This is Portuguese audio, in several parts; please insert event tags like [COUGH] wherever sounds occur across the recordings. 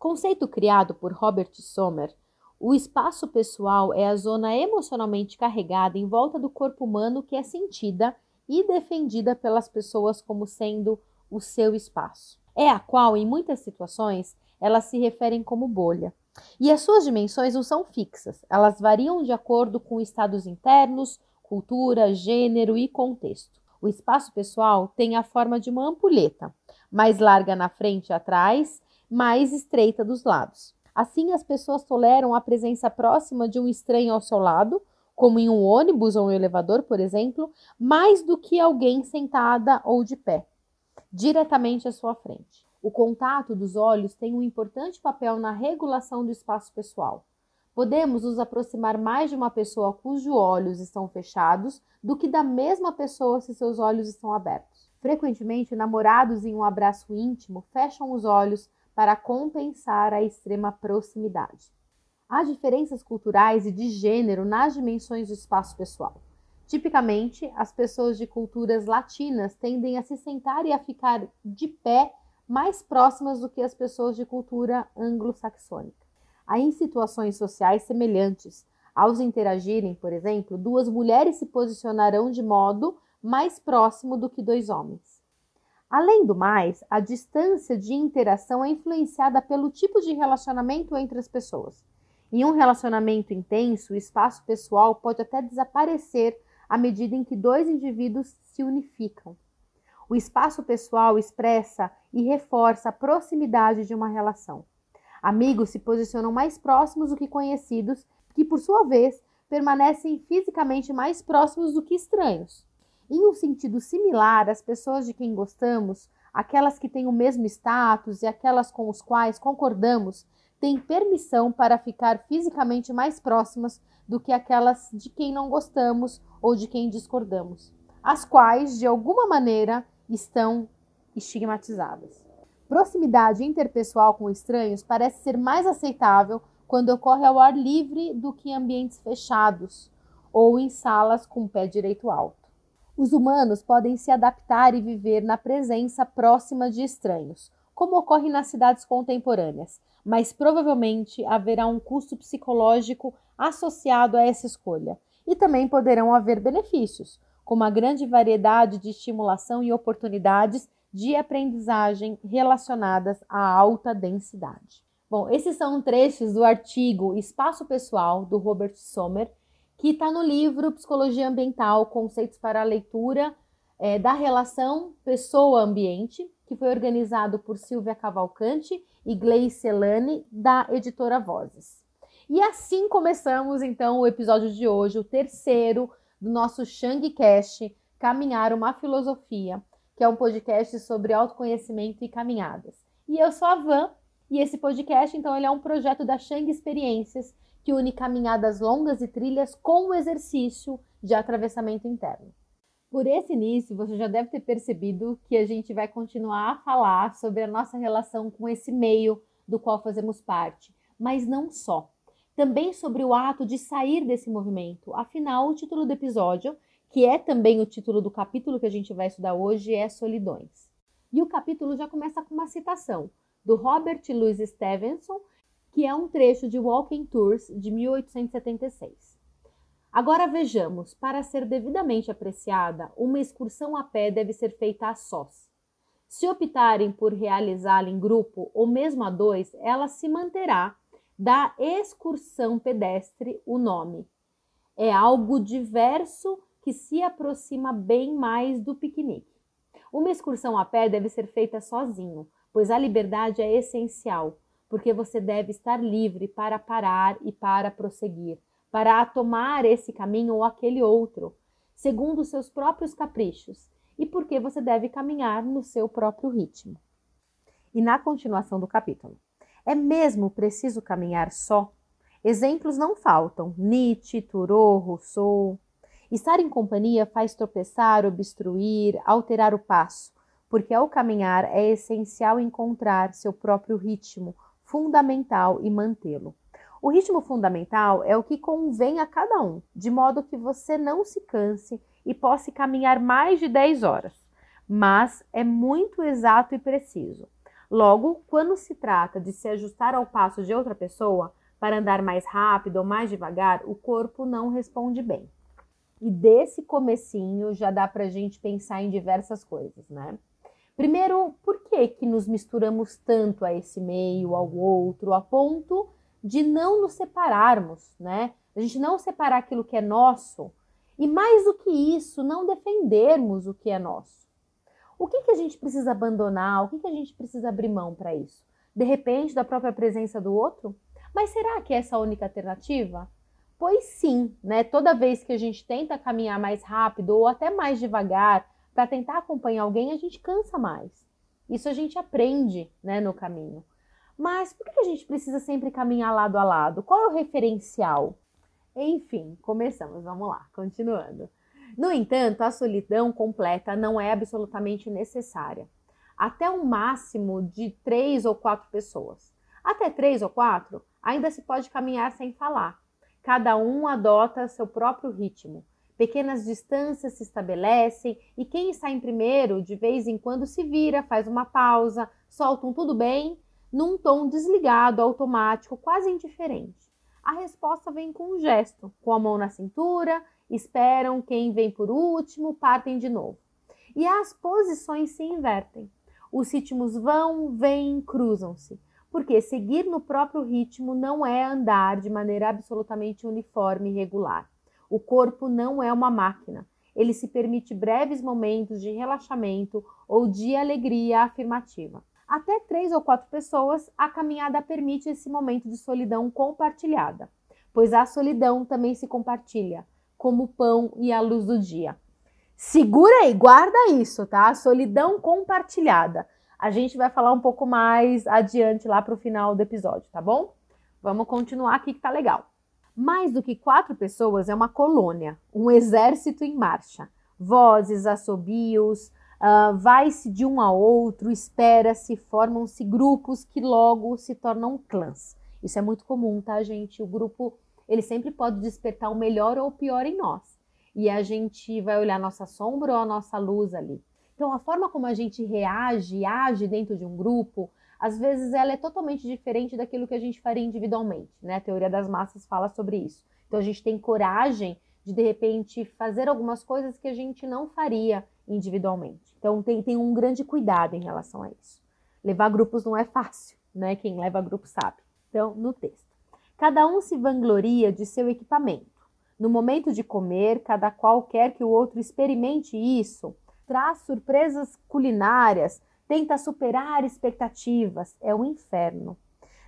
Conceito criado por Robert Sommer, o espaço pessoal é a zona emocionalmente carregada em volta do corpo humano que é sentida e defendida pelas pessoas como sendo o seu espaço. É a qual, em muitas situações, elas se referem como bolha. E as suas dimensões não são fixas, elas variam de acordo com estados internos, cultura, gênero e contexto. O espaço pessoal tem a forma de uma ampulheta, mais larga na frente e atrás, mais estreita dos lados. Assim, as pessoas toleram a presença próxima de um estranho ao seu lado, como em um ônibus ou um elevador, por exemplo, mais do que alguém sentada ou de pé, diretamente à sua frente. O contato dos olhos tem um importante papel na regulação do espaço pessoal. Podemos nos aproximar mais de uma pessoa cujos olhos estão fechados do que da mesma pessoa se seus olhos estão abertos. Frequentemente, namorados em um abraço íntimo fecham os olhos para compensar a extrema proximidade. Há diferenças culturais e de gênero nas dimensões do espaço pessoal. Tipicamente, as pessoas de culturas latinas tendem a se sentar e a ficar de pé mais próximas do que as pessoas de cultura anglo-saxônica. Há em situações sociais semelhantes, ao interagirem, por exemplo, duas mulheres se posicionarão de modo mais próximo do que dois homens. Além do mais, a distância de interação é influenciada pelo tipo de relacionamento entre as pessoas. Em um relacionamento intenso, o espaço pessoal pode até desaparecer à medida em que dois indivíduos se unificam. O espaço pessoal expressa e reforça a proximidade de uma relação. Amigos se posicionam mais próximos do que conhecidos, que por sua vez permanecem fisicamente mais próximos do que estranhos. Em um sentido similar, as pessoas de quem gostamos, aquelas que têm o mesmo status e aquelas com os quais concordamos, têm permissão para ficar fisicamente mais próximas do que aquelas de quem não gostamos ou de quem discordamos, as quais, de alguma maneira, estão estigmatizadas. Proximidade interpessoal com estranhos parece ser mais aceitável quando ocorre ao ar livre do que em ambientes fechados ou em salas com pé direito alto. Os humanos podem se adaptar e viver na presença próxima de estranhos, como ocorre nas cidades contemporâneas, mas provavelmente haverá um custo psicológico associado a essa escolha. E também poderão haver benefícios, como a grande variedade de estimulação e oportunidades de aprendizagem relacionadas à alta densidade. Bom, esses são trechos do artigo Espaço Pessoal do Robert Sommer, que está no livro Psicologia Ambiental, Conceitos para a Leitura é, da Relação Pessoa-Ambiente, que foi organizado por Silvia Cavalcante e Gleice Elane, da editora Vozes. E assim começamos então o episódio de hoje, o terceiro do nosso Shangcast Caminhar uma Filosofia, que é um podcast sobre autoconhecimento e caminhadas. E eu sou a Van, e esse podcast, então, ele é um projeto da Shang Experiências, que une caminhadas longas e trilhas com o exercício de atravessamento interno. Por esse início, você já deve ter percebido que a gente vai continuar a falar sobre a nossa relação com esse meio do qual fazemos parte, mas não só. Também sobre o ato de sair desse movimento. Afinal, o título do episódio, que é também o título do capítulo que a gente vai estudar hoje, é Solidões. E o capítulo já começa com uma citação do Robert Louis Stevenson, que é um trecho de Walking Tours de 1876. Agora vejamos, para ser devidamente apreciada, uma excursão a pé deve ser feita a sós. Se optarem por realizá-la em grupo ou mesmo a dois, ela se manterá da excursão pedestre o nome. É algo diverso que se aproxima bem mais do piquenique. Uma excursão a pé deve ser feita sozinho, pois a liberdade é essencial porque você deve estar livre para parar e para prosseguir, para tomar esse caminho ou aquele outro, segundo os seus próprios caprichos, e porque você deve caminhar no seu próprio ritmo. E na continuação do capítulo, é mesmo preciso caminhar só? Exemplos não faltam: Nietzsche, Thoreau, Rousseau. Estar em companhia faz tropeçar, obstruir, alterar o passo, porque ao caminhar é essencial encontrar seu próprio ritmo, fundamental e mantê-lo. O ritmo fundamental é o que convém a cada um, de modo que você não se canse e possa caminhar mais de 10 horas, mas é muito exato e preciso. Logo, quando se trata de se ajustar ao passo de outra pessoa para andar mais rápido ou mais devagar, o corpo não responde bem. E desse comecinho já dá para a gente pensar em diversas coisas, né? Primeiro, que que nos misturamos tanto a esse meio, ao outro, a ponto de não nos separarmos, né? A gente não separar aquilo que é nosso e mais do que isso, não defendermos o que é nosso. O que, que a gente precisa abandonar? O que, que a gente precisa abrir mão para isso? De repente, da própria presença do outro? Mas será que é essa a única alternativa? Pois sim, né? Toda vez que a gente tenta caminhar mais rápido ou até mais devagar para tentar acompanhar alguém, a gente cansa mais. Isso a gente aprende, né, no caminho. Mas por que a gente precisa sempre caminhar lado a lado? Qual é o referencial? Enfim, começamos, vamos lá, continuando. No entanto, a solidão completa não é absolutamente necessária. Até um máximo de três ou quatro pessoas. Até três ou quatro, ainda se pode caminhar sem falar. Cada um adota seu próprio ritmo. Pequenas distâncias se estabelecem e quem está em primeiro, de vez em quando, se vira, faz uma pausa, solta um tudo bem, num tom desligado, automático, quase indiferente a resposta vem com um gesto, com a mão na cintura, esperam quem vem por último, partem de novo. E as posições se invertem. Os ritmos vão, vêm, cruzam-se. Porque seguir no próprio ritmo não é andar de maneira absolutamente uniforme e regular. O corpo não é uma máquina. Ele se permite breves momentos de relaxamento ou de alegria afirmativa até três ou quatro pessoas, a caminhada permite esse momento de solidão compartilhada, pois a solidão também se compartilha, como o pão e a luz do dia. Segura aí, guarda isso, tá? Solidão compartilhada. A gente vai falar um pouco mais adiante lá para o final do episódio, tá bom? Vamos continuar aqui que tá legal. Mais do que quatro pessoas é uma colônia, um exército em marcha. Vozes, assobios, Uh, Vai-se de um a outro, espera-se, formam-se grupos que logo se tornam clãs. Isso é muito comum, tá, gente? O grupo, ele sempre pode despertar o melhor ou o pior em nós. E a gente vai olhar nossa sombra ou a nossa luz ali. Então, a forma como a gente reage, age dentro de um grupo, às vezes ela é totalmente diferente daquilo que a gente faria individualmente, né? A teoria das massas fala sobre isso. Então, a gente tem coragem de, de repente, fazer algumas coisas que a gente não faria individualmente. Então tem, tem um grande cuidado em relação a isso. Levar grupos não é fácil, né? Quem leva grupo sabe. Então, no texto. Cada um se vangloria de seu equipamento. No momento de comer, cada qual quer que o outro experimente isso, traz surpresas culinárias, tenta superar expectativas. É o um inferno.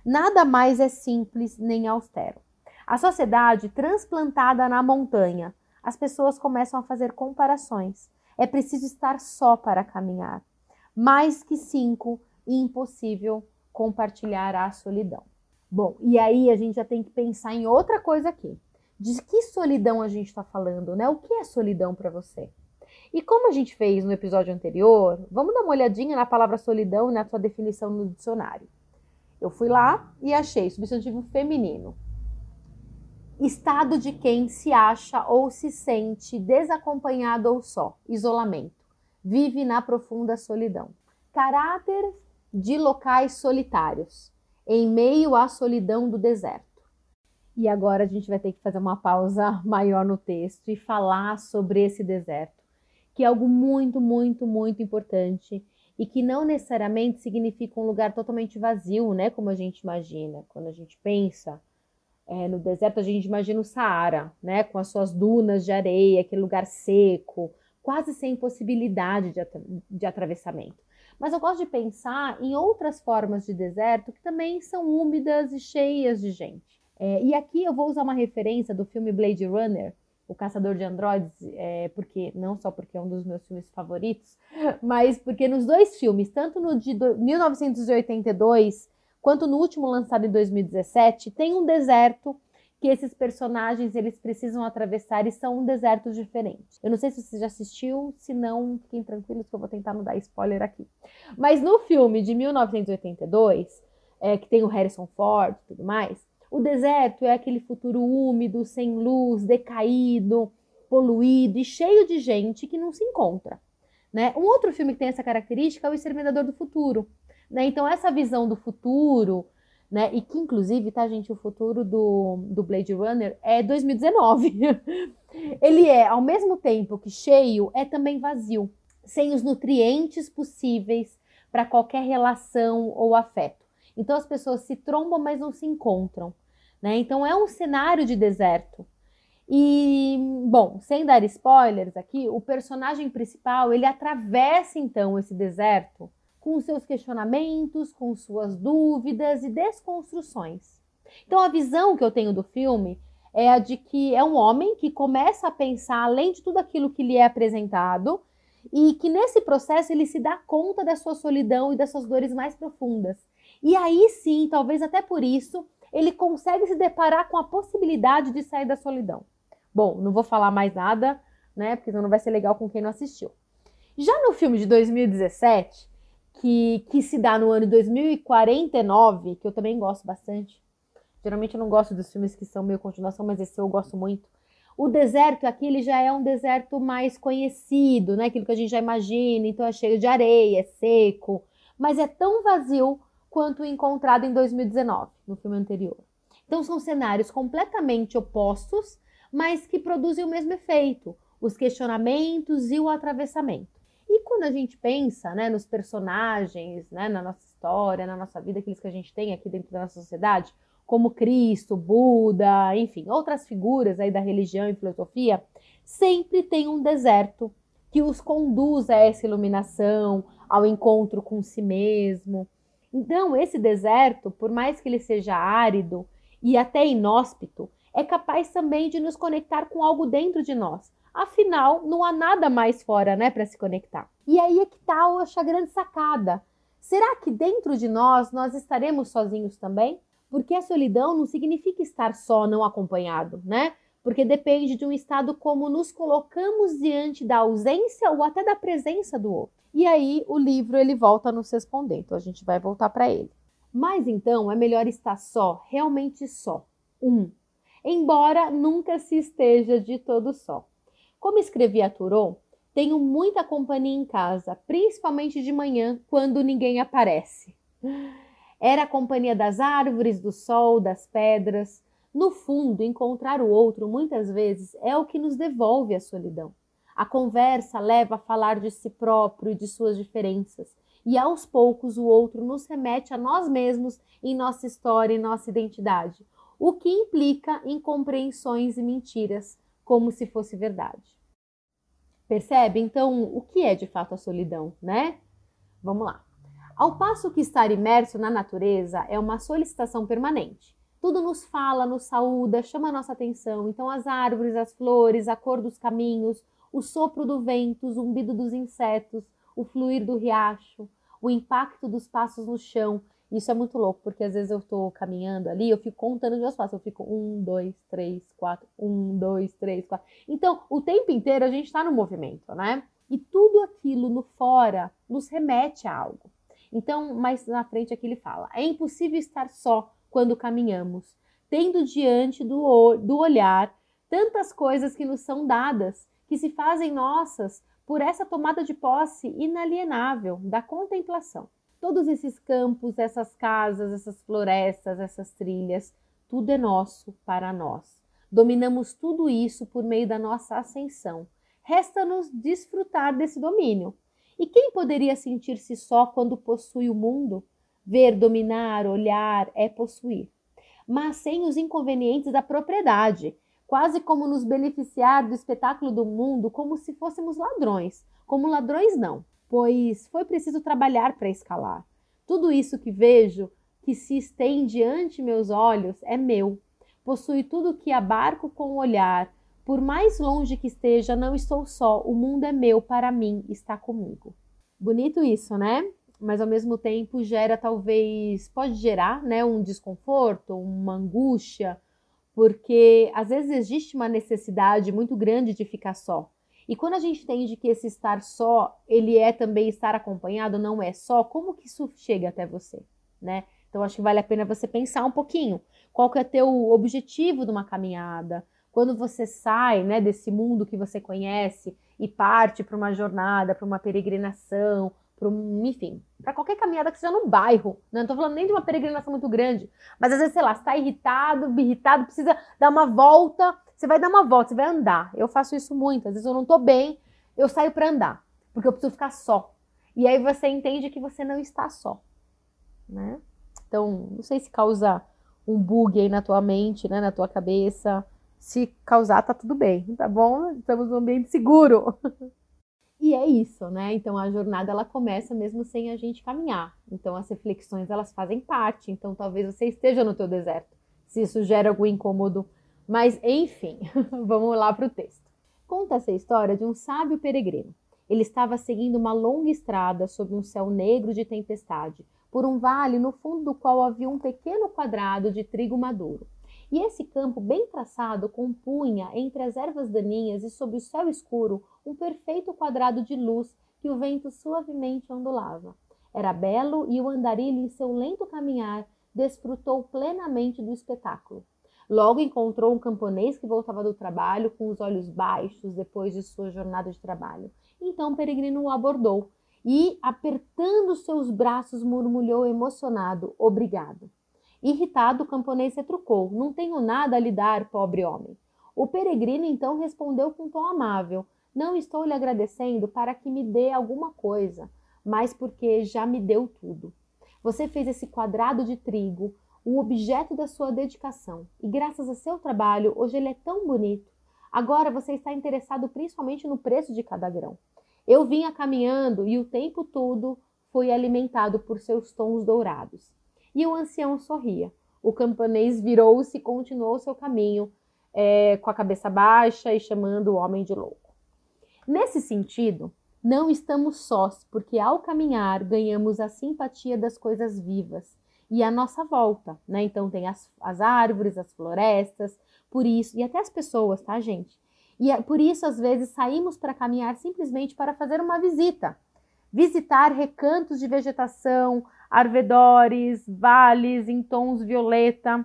Nada mais é simples nem austero. A sociedade transplantada na montanha, as pessoas começam a fazer comparações. É preciso estar só para caminhar. Mais que cinco, impossível compartilhar a solidão. Bom, e aí a gente já tem que pensar em outra coisa aqui. De que solidão a gente está falando, né? O que é solidão para você? E como a gente fez no episódio anterior, vamos dar uma olhadinha na palavra solidão e na sua definição no dicionário. Eu fui lá e achei substantivo feminino estado de quem se acha ou se sente desacompanhado ou só, isolamento, vive na profunda solidão. Caráter de locais solitários, em meio à solidão do deserto. E agora a gente vai ter que fazer uma pausa [LAUGHS] maior no texto e falar sobre esse deserto, que é algo muito, muito, muito importante e que não necessariamente significa um lugar totalmente vazio, né? Como a gente imagina. Quando a gente pensa é, no deserto, a gente imagina o Saara, né, com as suas dunas de areia, aquele lugar seco, quase sem possibilidade de, de atravessamento. Mas eu gosto de pensar em outras formas de deserto que também são úmidas e cheias de gente. É, e aqui eu vou usar uma referência do filme Blade Runner, O Caçador de Androides, é, porque não só porque é um dos meus filmes favoritos, mas porque nos dois filmes, tanto no de 1982 quanto no último lançado em 2017, tem um deserto que esses personagens eles precisam atravessar e são desertos diferentes. Eu não sei se você já assistiu, se não, fiquem tranquilos que eu vou tentar não dar spoiler aqui. Mas no filme de 1982, é, que tem o Harrison Ford e tudo mais, o deserto é aquele futuro úmido, sem luz, decaído, poluído e cheio de gente que não se encontra. Né? Um outro filme que tem essa característica é O Exterminador do Futuro, Né? Então, essa visão do futuro, né? E que, inclusive, tá, gente, o futuro do, do Blade Runner é 2019. [LAUGHS] Ele é, ao mesmo tempo que cheio, é também vazio, sem os nutrientes possíveis para qualquer relação ou afeto. Então, as pessoas se trombam, mas não se encontram. Né? Então, é um cenário de deserto. E, bom, sem dar spoilers aqui, o personagem principal, ele atravessa então esse deserto com seus questionamentos, com suas dúvidas e desconstruções. Então a visão que eu tenho do filme é a de que é um homem que começa a pensar além de tudo aquilo que lhe é apresentado e que nesse processo ele se dá conta da sua solidão e das suas dores mais profundas. E aí sim, talvez até por isso, ele consegue se deparar com a possibilidade de sair da solidão. Bom, não vou falar mais nada, né? Porque não vai ser legal com quem não assistiu. Já no filme de 2017, que, que se dá no ano 2049, que eu também gosto bastante. Geralmente eu não gosto dos filmes que são meio continuação, mas esse eu gosto muito. O deserto aqui ele já é um deserto mais conhecido, né? Aquilo que a gente já imagina, então é cheio de areia, é seco, mas é tão vazio quanto o encontrado em 2019, no filme anterior. Então são cenários completamente opostos, mas que produzem o mesmo efeito, os questionamentos e o atravessamento. E quando a gente pensa né, nos personagens, né, na nossa história, na nossa vida, aqueles que a gente tem aqui dentro da nossa sociedade, como Cristo, Buda, enfim, outras figuras aí da religião e filosofia, sempre tem um deserto que os conduz a essa iluminação, ao encontro com si mesmo. Então, esse deserto, por mais que ele seja árido e até inóspito, é capaz também de nos conectar com algo dentro de nós, Afinal, não há nada mais fora, né, para se conectar. E aí é que tá a grande sacada. Será que dentro de nós nós estaremos sozinhos também? Porque a solidão não significa estar só, não acompanhado, né? Porque depende de um estado como nos colocamos diante da ausência ou até da presença do outro. E aí o livro ele volta a nos responder, então a gente vai voltar para ele. Mas então é melhor estar só, realmente só. Um, embora nunca se esteja de todo só. Como escrevi a Turô, tenho muita companhia em casa, principalmente de manhã, quando ninguém aparece. Era a companhia das árvores, do sol, das pedras. No fundo, encontrar o outro muitas vezes é o que nos devolve a solidão. A conversa leva a falar de si próprio e de suas diferenças, e aos poucos o outro nos remete a nós mesmos em nossa história e nossa identidade, o que implica incompreensões e mentiras, como se fosse verdade. Percebe? Então, o que é de fato a solidão, né? Vamos lá. Ao passo que estar imerso na natureza é uma solicitação permanente. Tudo nos fala, nos saúda, chama a nossa atenção. Então, as árvores, as flores, a cor dos caminhos, o sopro do vento, o zumbido dos insetos, o fluir do riacho, o impacto dos passos no chão, isso é muito louco, porque às vezes eu tô caminhando ali, eu fico contando os meus passos. Eu fico um, dois, três, quatro, um, dois, três, quatro. Então, o tempo inteiro a gente está no movimento, né? E tudo aquilo no fora nos remete a algo. Então, mais na frente aqui ele fala: é impossível estar só quando caminhamos, tendo diante do, do olhar tantas coisas que nos são dadas, que se fazem nossas por essa tomada de posse inalienável da contemplação. Todos esses campos, essas casas, essas florestas, essas trilhas, tudo é nosso para nós. Dominamos tudo isso por meio da nossa ascensão. Resta-nos desfrutar desse domínio. E quem poderia sentir-se só quando possui o mundo? Ver, dominar, olhar é possuir. Mas sem os inconvenientes da propriedade, quase como nos beneficiar do espetáculo do mundo como se fôssemos ladrões. Como ladrões, não pois foi preciso trabalhar para escalar. Tudo isso que vejo, que se estende ante meus olhos, é meu. Possui tudo que abarco com o olhar. Por mais longe que esteja, não estou só. O mundo é meu, para mim, está comigo. Bonito isso, né? Mas ao mesmo tempo gera talvez, pode gerar, né, um desconforto, uma angústia, porque às vezes existe uma necessidade muito grande de ficar só. E quando a gente entende que esse estar só, ele é também estar acompanhado, não é só, como que isso chega até você, né? Então acho que vale a pena você pensar um pouquinho. Qual que é teu objetivo de uma caminhada? Quando você sai, né, desse mundo que você conhece e parte para uma jornada, para uma peregrinação, para enfim, para qualquer caminhada que seja no bairro, né? não tô falando nem de uma peregrinação muito grande, mas às vezes, sei lá, está irritado, irritado, precisa dar uma volta, você vai dar uma volta, você vai andar. Eu faço isso muito, às vezes eu não tô bem, eu saio para andar, porque eu preciso ficar só. E aí você entende que você não está só, né? Então, não sei se causa um bug aí na tua mente, né, na tua cabeça. Se causar, tá tudo bem, tá bom? Estamos num ambiente seguro. [LAUGHS] E é isso, né? Então a jornada ela começa mesmo sem a gente caminhar. Então as reflexões elas fazem parte. Então talvez você esteja no teu deserto, se isso gera algum incômodo. Mas enfim, [LAUGHS] vamos lá para o texto. Conta essa história de um sábio peregrino. Ele estava seguindo uma longa estrada sob um céu negro de tempestade, por um vale no fundo do qual havia um pequeno quadrado de trigo maduro. E esse campo bem traçado compunha, entre as ervas daninhas e sob o céu escuro, um perfeito quadrado de luz que o vento suavemente ondulava. Era belo e o andarilho, em seu lento caminhar, desfrutou plenamente do espetáculo. Logo encontrou um camponês que voltava do trabalho com os olhos baixos depois de sua jornada de trabalho. Então o peregrino o abordou e, apertando seus braços, murmurou emocionado: Obrigado. Irritado, o camponês retrucou: Não tenho nada a lhe dar, pobre homem. O peregrino então respondeu com tom amável: Não estou lhe agradecendo para que me dê alguma coisa, mas porque já me deu tudo. Você fez esse quadrado de trigo, o objeto da sua dedicação, e graças a seu trabalho, hoje ele é tão bonito. Agora você está interessado principalmente no preço de cada grão. Eu vinha caminhando e o tempo todo fui alimentado por seus tons dourados. E o ancião sorria. O camponês virou-se e continuou seu caminho, é, com a cabeça baixa e chamando o homem de louco. Nesse sentido, não estamos sós, porque ao caminhar ganhamos a simpatia das coisas vivas e a nossa volta, né? Então tem as, as árvores, as florestas, por isso, e até as pessoas, tá, gente? E é, por isso, às vezes, saímos para caminhar simplesmente para fazer uma visita. Visitar recantos de vegetação, arvedores, vales em tons violeta.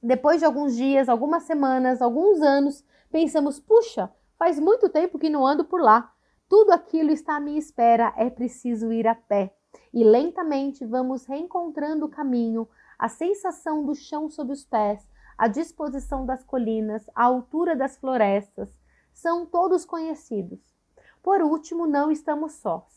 Depois de alguns dias, algumas semanas, alguns anos, pensamos: puxa, faz muito tempo que não ando por lá. Tudo aquilo está à minha espera, é preciso ir a pé. E lentamente vamos reencontrando o caminho, a sensação do chão sob os pés, a disposição das colinas, a altura das florestas, são todos conhecidos. Por último, não estamos sós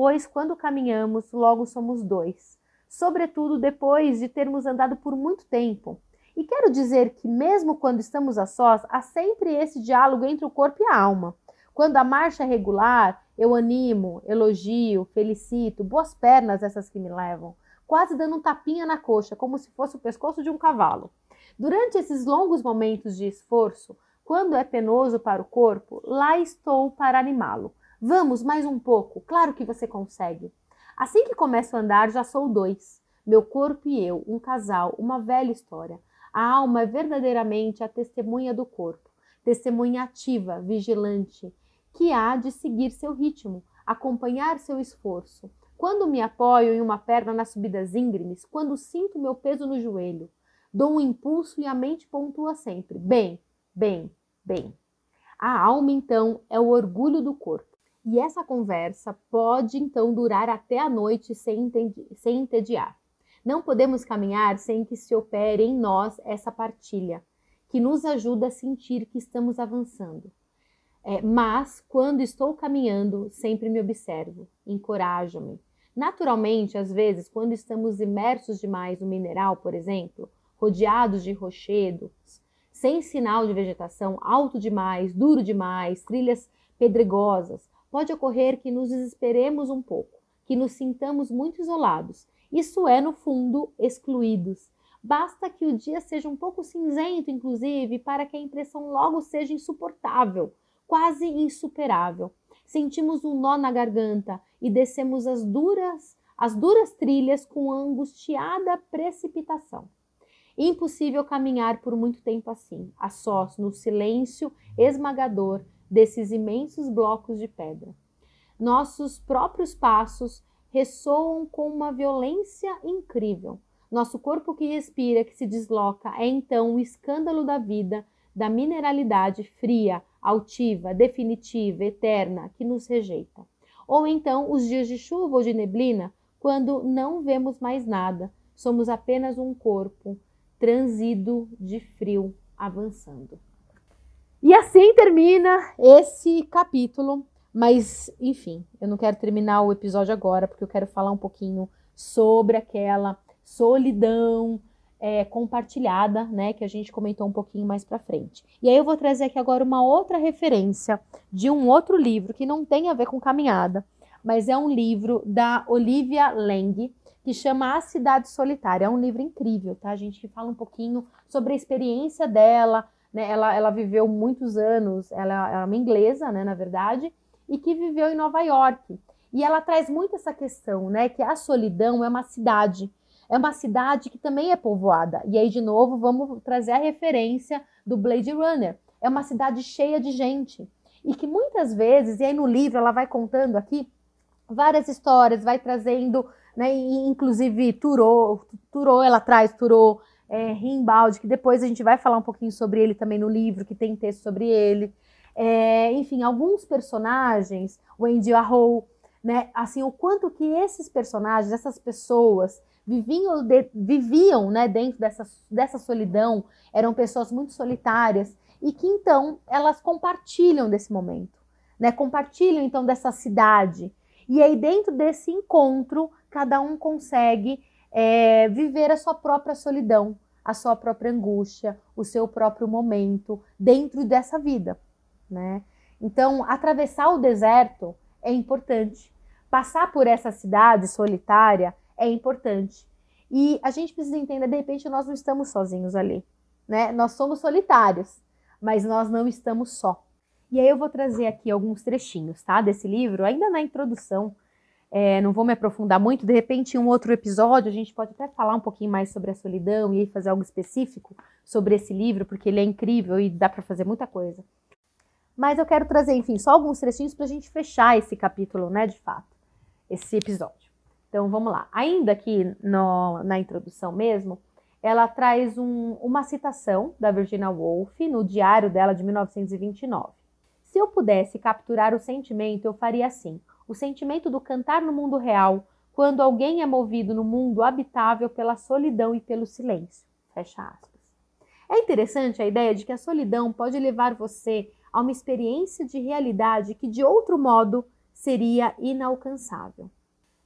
pois quando caminhamos, logo somos dois, sobretudo depois de termos andado por muito tempo. E quero dizer que, mesmo quando estamos a sós, há sempre esse diálogo entre o corpo e a alma. Quando a marcha é regular, eu animo, elogio, felicito, boas pernas essas que me levam, quase dando um tapinha na coxa, como se fosse o pescoço de um cavalo. Durante esses longos momentos de esforço, quando é penoso para o corpo, lá estou para animá-lo, Vamos, mais um pouco. Claro que você consegue. Assim que começo a andar, já sou dois. Meu corpo e eu, um casal, uma velha história. A alma é verdadeiramente a testemunha do corpo, testemunha ativa, vigilante, que há de seguir seu ritmo, acompanhar seu esforço. Quando me apoio em uma perna nas subidas íngremes, quando sinto meu peso no joelho, dou um impulso e a mente pontua sempre: bem, bem, bem. A alma, então, é o orgulho do corpo. E essa conversa pode então durar até a noite sem, sem entediar. Não podemos caminhar sem que se opere em nós essa partilha, que nos ajuda a sentir que estamos avançando. É, mas, quando estou caminhando, sempre me observo, encorajo-me. Naturalmente, às vezes, quando estamos imersos demais no mineral, por exemplo, rodeados de rochedos, sem sinal de vegetação, alto demais, duro demais, trilhas pedregosas, pode ocorrer que nos desesperemos um pouco, que nos sintamos muito isolados. Isso é, no fundo, excluídos. Basta que o dia seja um pouco cinzento, inclusive, para que a impressão logo seja insuportável, quase insuperável. Sentimos um nó na garganta e descemos as duras, as duras trilhas com angustiada precipitação. Impossível caminhar por muito tempo assim, a sós, no silêncio esmagador desses imensos blocos de pedra. Nossos próprios passos ressoam com uma violência incrível. Nosso corpo que respira, que se desloca, é então o escândalo da vida, da mineralidade fria, altiva, definitiva, eterna, que nos rejeita. Ou então os dias de chuva ou de neblina, quando não vemos mais nada, somos apenas um corpo transido de frio avançando. E assim termina esse capítulo, mas enfim, eu não quero terminar o episódio agora porque eu quero falar um pouquinho sobre aquela solidão é, compartilhada, né, que a gente comentou um pouquinho mais para frente. E aí eu vou trazer aqui agora uma outra referência de um outro livro que não tem a ver com caminhada, mas é um livro da Olivia Lang, que chama A Cidade Solitária. É um livro incrível, tá, gente? Que fala um pouquinho sobre a experiência dela. Né? Ela, ela viveu muitos anos, ela é uma inglesa, né, na verdade, e que viveu em Nova York. E ela traz muito essa questão, né, que a solidão é uma cidade. É uma cidade que também é povoada. E aí, de novo, vamos trazer a referência do Blade Runner. É uma cidade cheia de gente. E que muitas vezes, e aí no livro ela vai contando aqui várias histórias, vai trazendo, né, inclusive Turou, Turou ela traz, Turou, é, Rimbaldi, que depois a gente vai falar um pouquinho sobre ele também no livro, que tem texto sobre ele. É, enfim, alguns personagens, o Andy Arrow, né, assim, o quanto que esses personagens, essas pessoas, viviam, de, viviam né, dentro dessa, dessa solidão, eram pessoas muito solitárias, e que então elas compartilham desse momento, né, compartilham então dessa cidade, e aí, dentro desse encontro, cada um consegue é, viver a sua própria solidão, a sua própria angústia, o seu próprio momento dentro dessa vida, né? Então, atravessar o deserto é importante. Passar por essa cidade solitária é importante. E a gente precisa entender, de repente, nós não estamos sozinhos ali, né? Nós somos solitários, mas nós não estamos só. E aí eu vou trazer aqui alguns trechinhos, tá? Desse livro, ainda na introdução. É, não vou me aprofundar muito, de repente, em um outro episódio, a gente pode até falar um pouquinho mais sobre a solidão e fazer algo específico sobre esse livro, porque ele é incrível e dá para fazer muita coisa. Mas eu quero trazer, enfim, só alguns trechinhos para a gente fechar esse capítulo, né, de fato, esse episódio. Então vamos lá. Ainda aqui no, na introdução mesmo, ela traz um, uma citação da Virginia Woolf no diário dela de 1929. Se eu pudesse capturar o sentimento, eu faria assim: o sentimento do cantar no mundo real, quando alguém é movido no mundo habitável pela solidão e pelo silêncio. Fecha aspas. É interessante a ideia de que a solidão pode levar você a uma experiência de realidade que de outro modo seria inalcançável.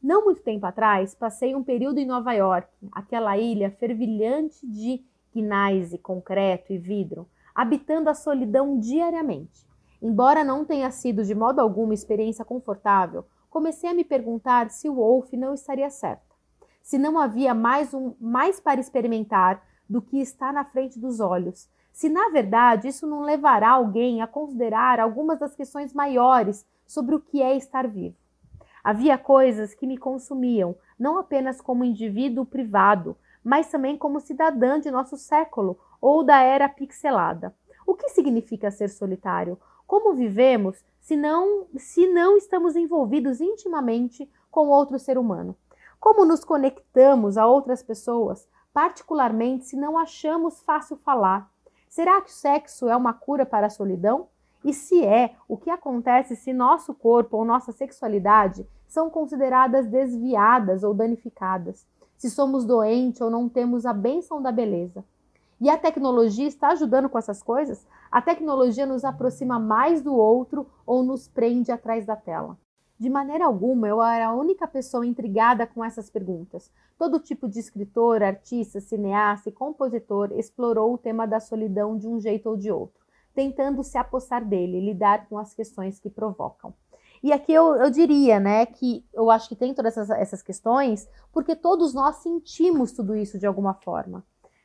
Não muito tempo atrás, passei um período em Nova York, aquela ilha fervilhante de gneiss, concreto e vidro, habitando a solidão diariamente. Embora não tenha sido de modo algum uma experiência confortável, comecei a me perguntar se o Wolf não estaria certa. Se não havia mais, um, mais para experimentar do que está na frente dos olhos. Se na verdade isso não levará alguém a considerar algumas das questões maiores sobre o que é estar vivo. Havia coisas que me consumiam, não apenas como indivíduo privado, mas também como cidadã de nosso século ou da era pixelada. O que significa ser solitário? Como vivemos se não, se não estamos envolvidos intimamente com outro ser humano? Como nos conectamos a outras pessoas, particularmente se não achamos fácil falar? Será que o sexo é uma cura para a solidão? E se é, o que acontece se nosso corpo ou nossa sexualidade são consideradas desviadas ou danificadas? Se somos doentes ou não temos a bênção da beleza? E a tecnologia está ajudando com essas coisas? A tecnologia nos aproxima mais do outro ou nos prende atrás da tela? De maneira alguma, eu era a única pessoa intrigada com essas perguntas. Todo tipo de escritor, artista, cineasta e compositor explorou o tema da solidão de um jeito ou de outro, tentando se apossar dele, lidar com as questões que provocam. E aqui eu, eu diria, né, que eu acho que tem todas essas, essas questões, porque todos nós sentimos tudo isso de alguma forma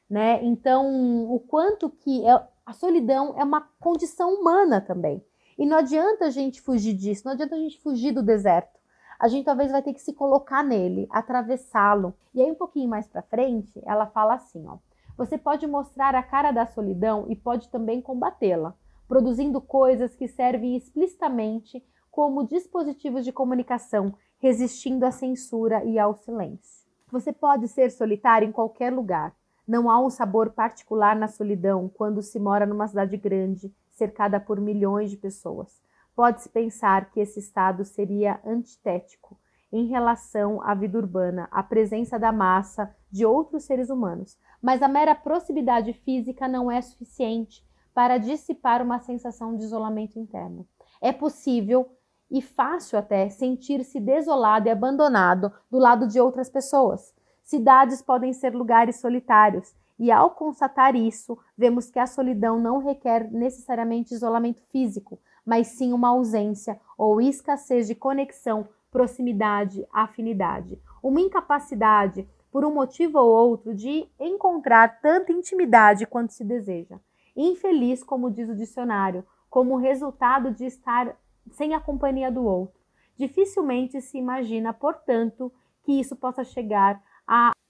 né? Então, o quanto que é, a solidão é uma condição humana também. E não adianta a gente fugir disso, não adianta a gente fugir do deserto. A gente talvez vai ter que se colocar nele, atravessá-lo. E aí um pouquinho mais para frente, ela fala assim, ó: Você pode mostrar a cara da solidão e pode também combatê-la, produzindo coisas que servem explicitamente como dispositivos de comunicação, resistindo à censura e ao silêncio. Você pode ser solitário em qualquer lugar, não há um sabor particular na solidão quando se mora numa cidade grande, cercada por milhões de pessoas. pode-se pensar que esse estado seria antitético em relação à vida urbana, à presença da massa de outros seres humanos. Mas a mera proximidade física não é suficiente para dissipar uma sensação de isolamento interno. É possível e fácil até sentir-se desolado e abandonado do lado de outras pessoas. Cidades podem ser lugares solitários, e ao constatar isso, vemos que a solidão não requer necessariamente isolamento físico, mas sim uma ausência ou escassez de conexão proximidade, afinidade, uma incapacidade, por um motivo ou outro, de encontrar tanta intimidade quanto se deseja. Infeliz, como diz o dicionário, como resultado de estar sem a companhia do outro. Dificilmente se imagina, portanto, que isso possa chegar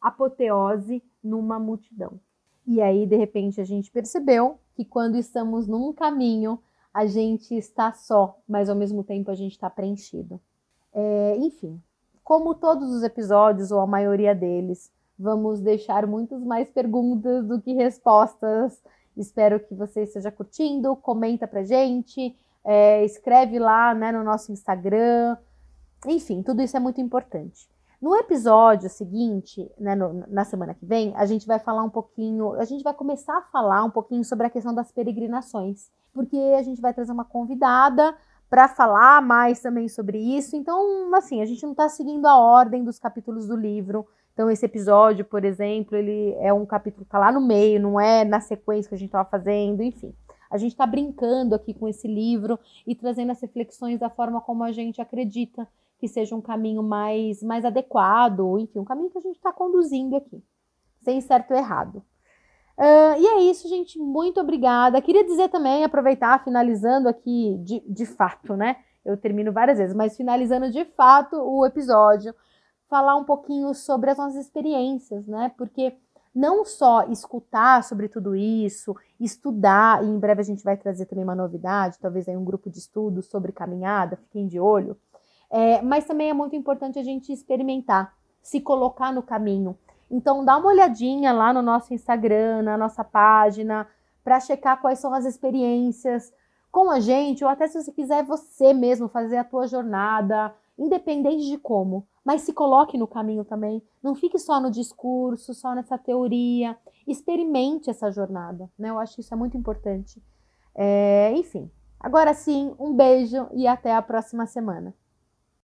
apoteose numa multidão. E aí, de repente, a gente percebeu que quando estamos num caminho, a gente está só, mas ao mesmo tempo a gente está preenchido. É, enfim, como todos os episódios, ou a maioria deles, vamos deixar muitas mais perguntas do que respostas. Espero que você esteja curtindo, comenta pra gente, é, escreve lá né, no nosso Instagram. Enfim, tudo isso é muito importante. No episódio seguinte, né, no, na semana que vem, a gente vai falar um pouquinho, a gente vai começar a falar um pouquinho sobre a questão das peregrinações, porque a gente vai trazer uma convidada para falar mais também sobre isso. Então, assim, a gente não está seguindo a ordem dos capítulos do livro. Então, esse episódio, por exemplo, ele é um capítulo que tá lá no meio, não é na sequência que a gente estava fazendo, enfim. A gente está brincando aqui com esse livro e trazendo as reflexões da forma como a gente acredita que seja um caminho mais, mais adequado, enfim, um caminho que a gente está conduzindo aqui, sem certo ou errado. Uh, e é isso, gente. Muito obrigada. Queria dizer também, aproveitar, finalizando aqui de, de fato, né? Eu termino várias vezes, mas finalizando de fato o episódio, falar um pouquinho sobre as nossas experiências, né? Porque não só escutar sobre tudo isso, estudar, e em breve a gente vai trazer também uma novidade, talvez aí um grupo de estudos sobre caminhada, fiquem de olho. É, mas também é muito importante a gente experimentar, se colocar no caminho. Então dá uma olhadinha lá no nosso Instagram, na nossa página, para checar quais são as experiências com a gente, ou até se você quiser você mesmo fazer a tua jornada, independente de como, mas se coloque no caminho também. Não fique só no discurso, só nessa teoria. Experimente essa jornada, né? Eu acho que isso é muito importante. É, enfim, agora sim, um beijo e até a próxima semana.